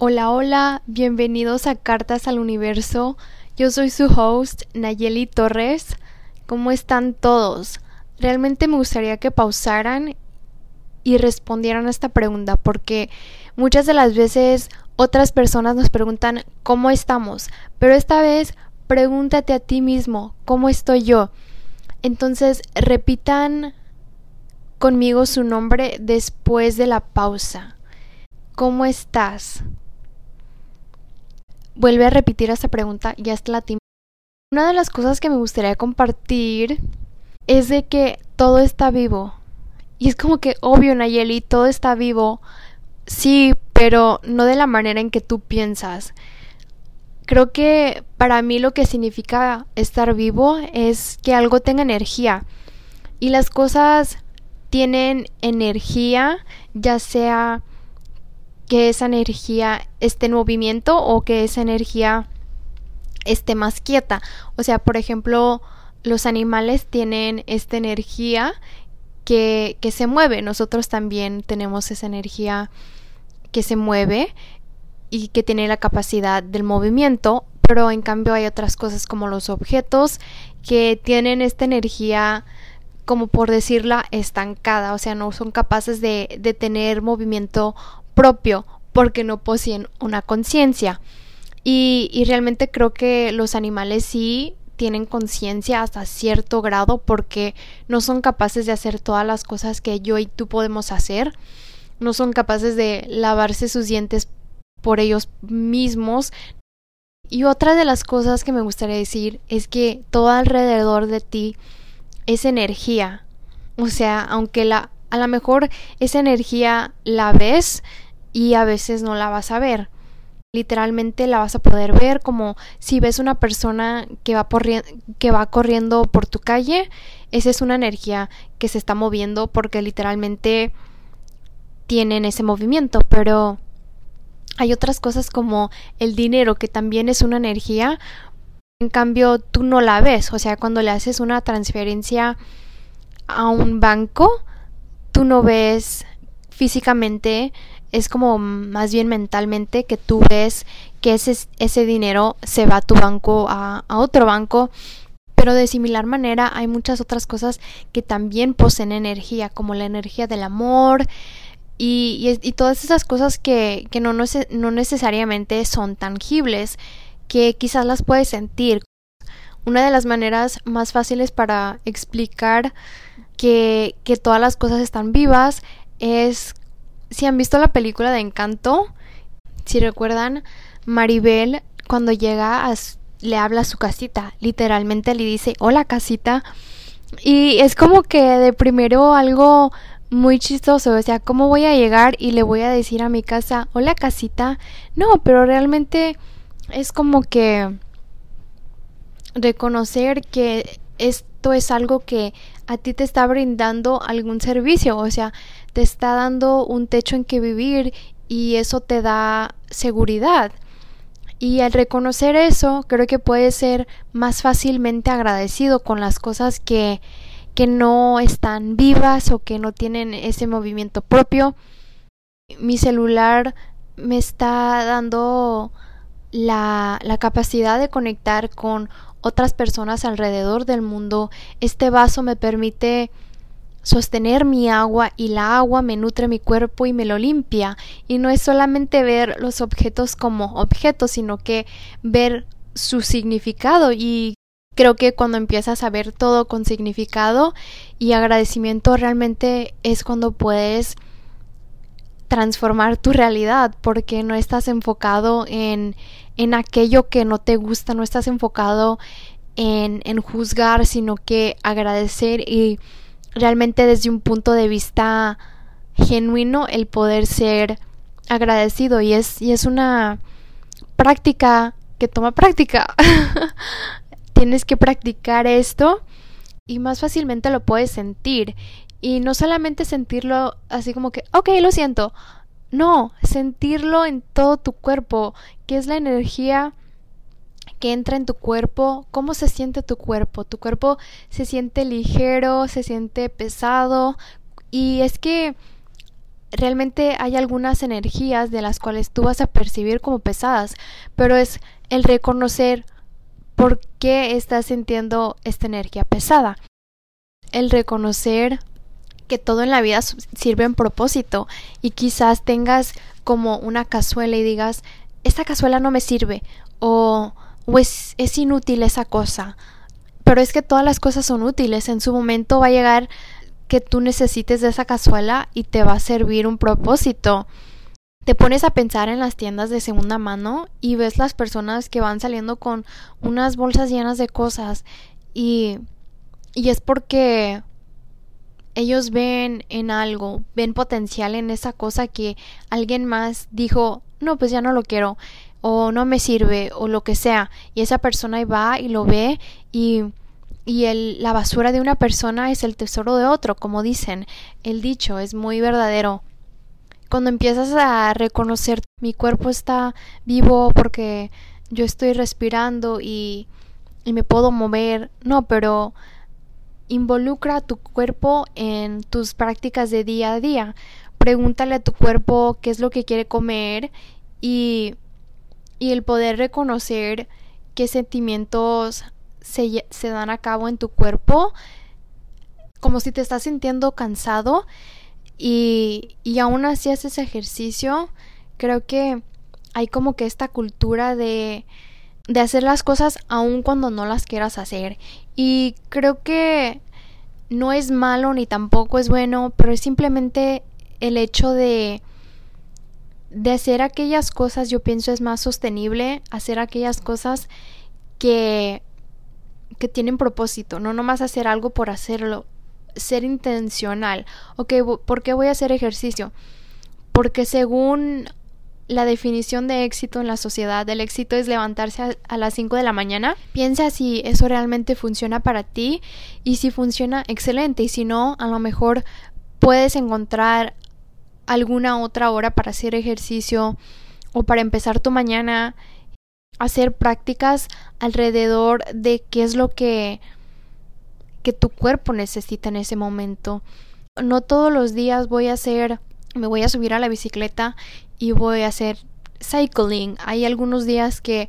Hola, hola, bienvenidos a Cartas al Universo. Yo soy su host, Nayeli Torres. ¿Cómo están todos? Realmente me gustaría que pausaran y respondieran a esta pregunta porque muchas de las veces otras personas nos preguntan cómo estamos, pero esta vez pregúntate a ti mismo, ¿cómo estoy yo? Entonces repitan conmigo su nombre después de la pausa. ¿Cómo estás? vuelve a repetir esta pregunta y hasta la Una de las cosas que me gustaría compartir es de que todo está vivo. Y es como que obvio, Nayeli, todo está vivo. Sí, pero no de la manera en que tú piensas. Creo que para mí lo que significa estar vivo es que algo tenga energía. Y las cosas tienen energía, ya sea que esa energía esté en movimiento o que esa energía esté más quieta. O sea, por ejemplo, los animales tienen esta energía que, que se mueve. Nosotros también tenemos esa energía que se mueve y que tiene la capacidad del movimiento, pero en cambio hay otras cosas como los objetos que tienen esta energía como por decirla estancada, o sea, no son capaces de, de tener movimiento propio porque no poseen una conciencia. Y, y realmente creo que los animales sí tienen conciencia hasta cierto grado porque no son capaces de hacer todas las cosas que yo y tú podemos hacer. No son capaces de lavarse sus dientes por ellos mismos. Y otra de las cosas que me gustaría decir es que todo alrededor de ti es energía. O sea, aunque la a lo mejor esa energía la ves, y a veces no la vas a ver. Literalmente la vas a poder ver como si ves una persona que va, que va corriendo por tu calle, esa es una energía que se está moviendo porque literalmente tienen ese movimiento, pero hay otras cosas como el dinero que también es una energía, en cambio tú no la ves, o sea, cuando le haces una transferencia a un banco, tú no ves físicamente es como más bien mentalmente que tú ves que ese, ese dinero se va a tu banco, a, otro banco, pero de similar manera hay muchas otras cosas que también poseen energía, como la energía del amor y, y, todas esas cosas que, que no, no, no necesariamente son tangibles, que quizás las puedes sentir. Una de las maneras más fáciles para explicar que, que todas las cosas están vivas es si han visto la película de Encanto, si recuerdan, Maribel cuando llega le habla a su casita, literalmente le dice, hola casita. Y es como que de primero algo muy chistoso, o sea, ¿cómo voy a llegar y le voy a decir a mi casa, hola casita? No, pero realmente es como que reconocer que esto es algo que a ti te está brindando algún servicio, o sea, te está dando un techo en que vivir y eso te da seguridad. Y al reconocer eso, creo que puedes ser más fácilmente agradecido con las cosas que, que no están vivas o que no tienen ese movimiento propio. Mi celular me está dando la, la capacidad de conectar con otras personas alrededor del mundo. Este vaso me permite sostener mi agua y la agua me nutre mi cuerpo y me lo limpia. Y no es solamente ver los objetos como objetos, sino que ver su significado y creo que cuando empiezas a ver todo con significado y agradecimiento realmente es cuando puedes transformar tu realidad porque no estás enfocado en, en aquello que no te gusta, no estás enfocado en, en juzgar, sino que agradecer y realmente desde un punto de vista genuino el poder ser agradecido y es, y es una práctica que toma práctica. Tienes que practicar esto y más fácilmente lo puedes sentir. Y no solamente sentirlo así como que, ok, lo siento. No, sentirlo en todo tu cuerpo, que es la energía que entra en tu cuerpo, cómo se siente tu cuerpo. Tu cuerpo se siente ligero, se siente pesado y es que realmente hay algunas energías de las cuales tú vas a percibir como pesadas, pero es el reconocer por qué estás sintiendo esta energía pesada. El reconocer que todo en la vida sirve en propósito y quizás tengas como una cazuela y digas, esta cazuela no me sirve o, es, es inútil esa cosa. Pero es que todas las cosas son útiles. En su momento va a llegar que tú necesites de esa cazuela y te va a servir un propósito. Te pones a pensar en las tiendas de segunda mano y ves las personas que van saliendo con unas bolsas llenas de cosas y, y es porque ellos ven en algo, ven potencial en esa cosa que alguien más dijo, no, pues ya no lo quiero, o no me sirve, o lo que sea, y esa persona va y lo ve y, y el, la basura de una persona es el tesoro de otro, como dicen, el dicho es muy verdadero. Cuando empiezas a reconocer mi cuerpo está vivo porque yo estoy respirando y, me puedo mover, no, pero Involucra tu cuerpo en tus prácticas de día a día. Pregúntale a tu cuerpo qué es lo que quiere comer y, y el poder reconocer qué sentimientos se, se dan a cabo en tu cuerpo, como si te estás sintiendo cansado y, y aún así haces ejercicio, creo que hay como que esta cultura de de hacer las cosas aun cuando no las quieras hacer. Y creo que no es malo ni tampoco es bueno, pero es simplemente el hecho de de hacer aquellas cosas, yo pienso es más sostenible hacer aquellas cosas que que tienen propósito, no nomás hacer algo por hacerlo, ser intencional. Ok, ¿por qué voy a hacer ejercicio? Porque según la definición de éxito en la sociedad. El éxito es levantarse a, las 5 de la mañana. Piensa si eso realmente funciona para ti y si funciona, excelente. Y si no, a lo mejor puedes encontrar alguna otra hora para hacer ejercicio o para empezar tu mañana. Hacer prácticas alrededor de qué es lo que, que tu cuerpo necesita en ese momento. No todos los días voy a hacer me voy a subir a la bicicleta y voy a hacer cycling. Hay algunos días que,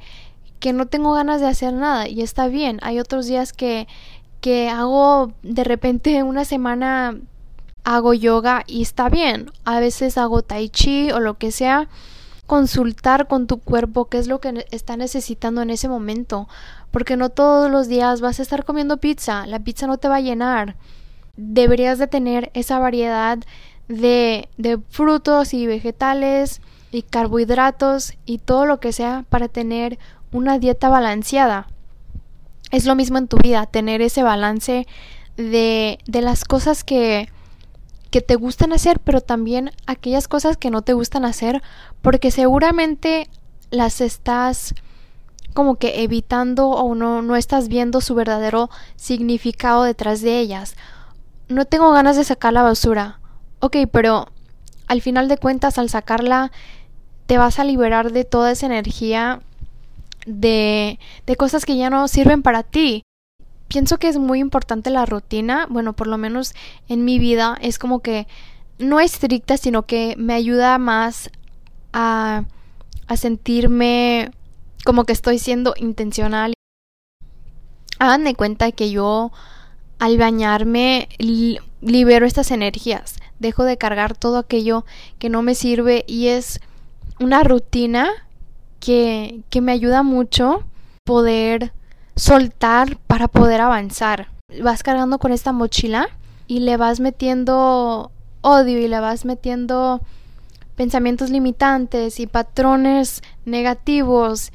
que no tengo ganas de hacer nada y está bien. Hay otros días que, que hago de repente una semana hago yoga y está bien. A veces hago tai chi o lo que sea. Consultar con tu cuerpo qué es lo que está necesitando en ese momento. Porque no todos los días vas a estar comiendo pizza. La pizza no te va a llenar. Deberías de tener esa variedad de, de frutos y vegetales y carbohidratos y todo lo que sea para tener una dieta balanceada. Es lo mismo en tu vida, tener ese balance de, de las cosas que, que te gustan hacer, pero también aquellas cosas que no te gustan hacer, porque seguramente las estás como que evitando o no, no estás viendo su verdadero significado detrás de ellas. No tengo ganas de sacar la basura. Ok, pero al final de cuentas, al sacarla, te vas a liberar de toda esa energía de, de cosas que ya no sirven para ti. Pienso que es muy importante la rutina, bueno, por lo menos en mi vida es como que no estricta, sino que me ayuda más a, a sentirme como que estoy siendo intencional. Hagan de cuenta que yo al bañarme libero estas energías dejo de cargar todo aquello que no me sirve y es una rutina que, que me ayuda mucho poder soltar para poder avanzar. Vas cargando con esta mochila y le vas metiendo odio y le vas metiendo pensamientos limitantes y patrones negativos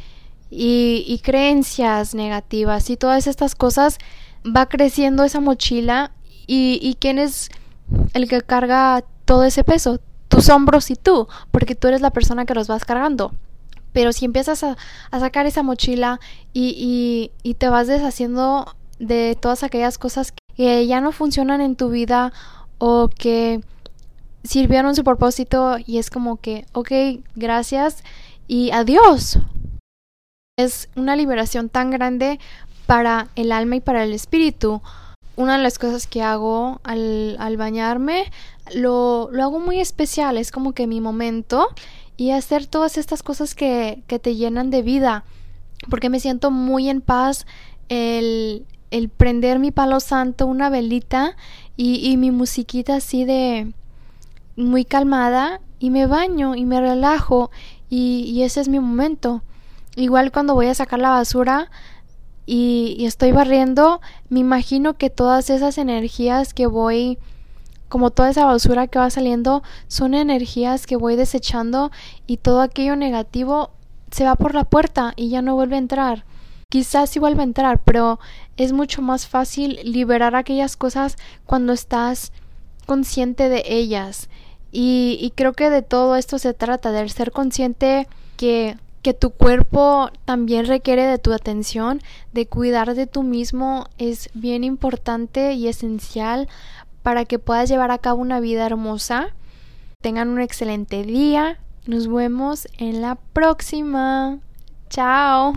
y, y, creencias negativas y todas estas cosas va creciendo esa mochila y, y quienes el que carga todo ese peso, tus hombros y tú, porque tú eres la persona que los vas cargando. Pero si empiezas a, sacar esa mochila y, y, te vas deshaciendo de todas aquellas cosas que ya no funcionan en tu vida o que sirvieron su propósito y es como que, ok, gracias y adiós. Es una liberación tan grande para el alma y para el espíritu. Una de las cosas que hago al, al bañarme lo, lo hago muy especial, es como que mi momento y hacer todas estas cosas que, que te llenan de vida, porque me siento muy en paz el, el prender mi palo santo, una velita y, mi musiquita así de muy calmada y me baño y me relajo y ese es mi momento. Igual cuando voy a sacar la basura, y, estoy barriendo, me imagino que todas esas energías que voy como toda esa basura que va saliendo son energías que voy desechando y todo aquello negativo se va por la puerta y ya no vuelve a entrar. Quizás sí vuelve a entrar, pero es mucho más fácil liberar aquellas cosas cuando estás consciente de ellas. Y, y creo que de todo esto se trata, de ser consciente que que tu cuerpo también requiere de tu atención, de cuidar de tú mismo es bien importante y esencial para que puedas llevar a cabo una vida hermosa. Tengan un excelente día. Nos vemos en la próxima. Chao.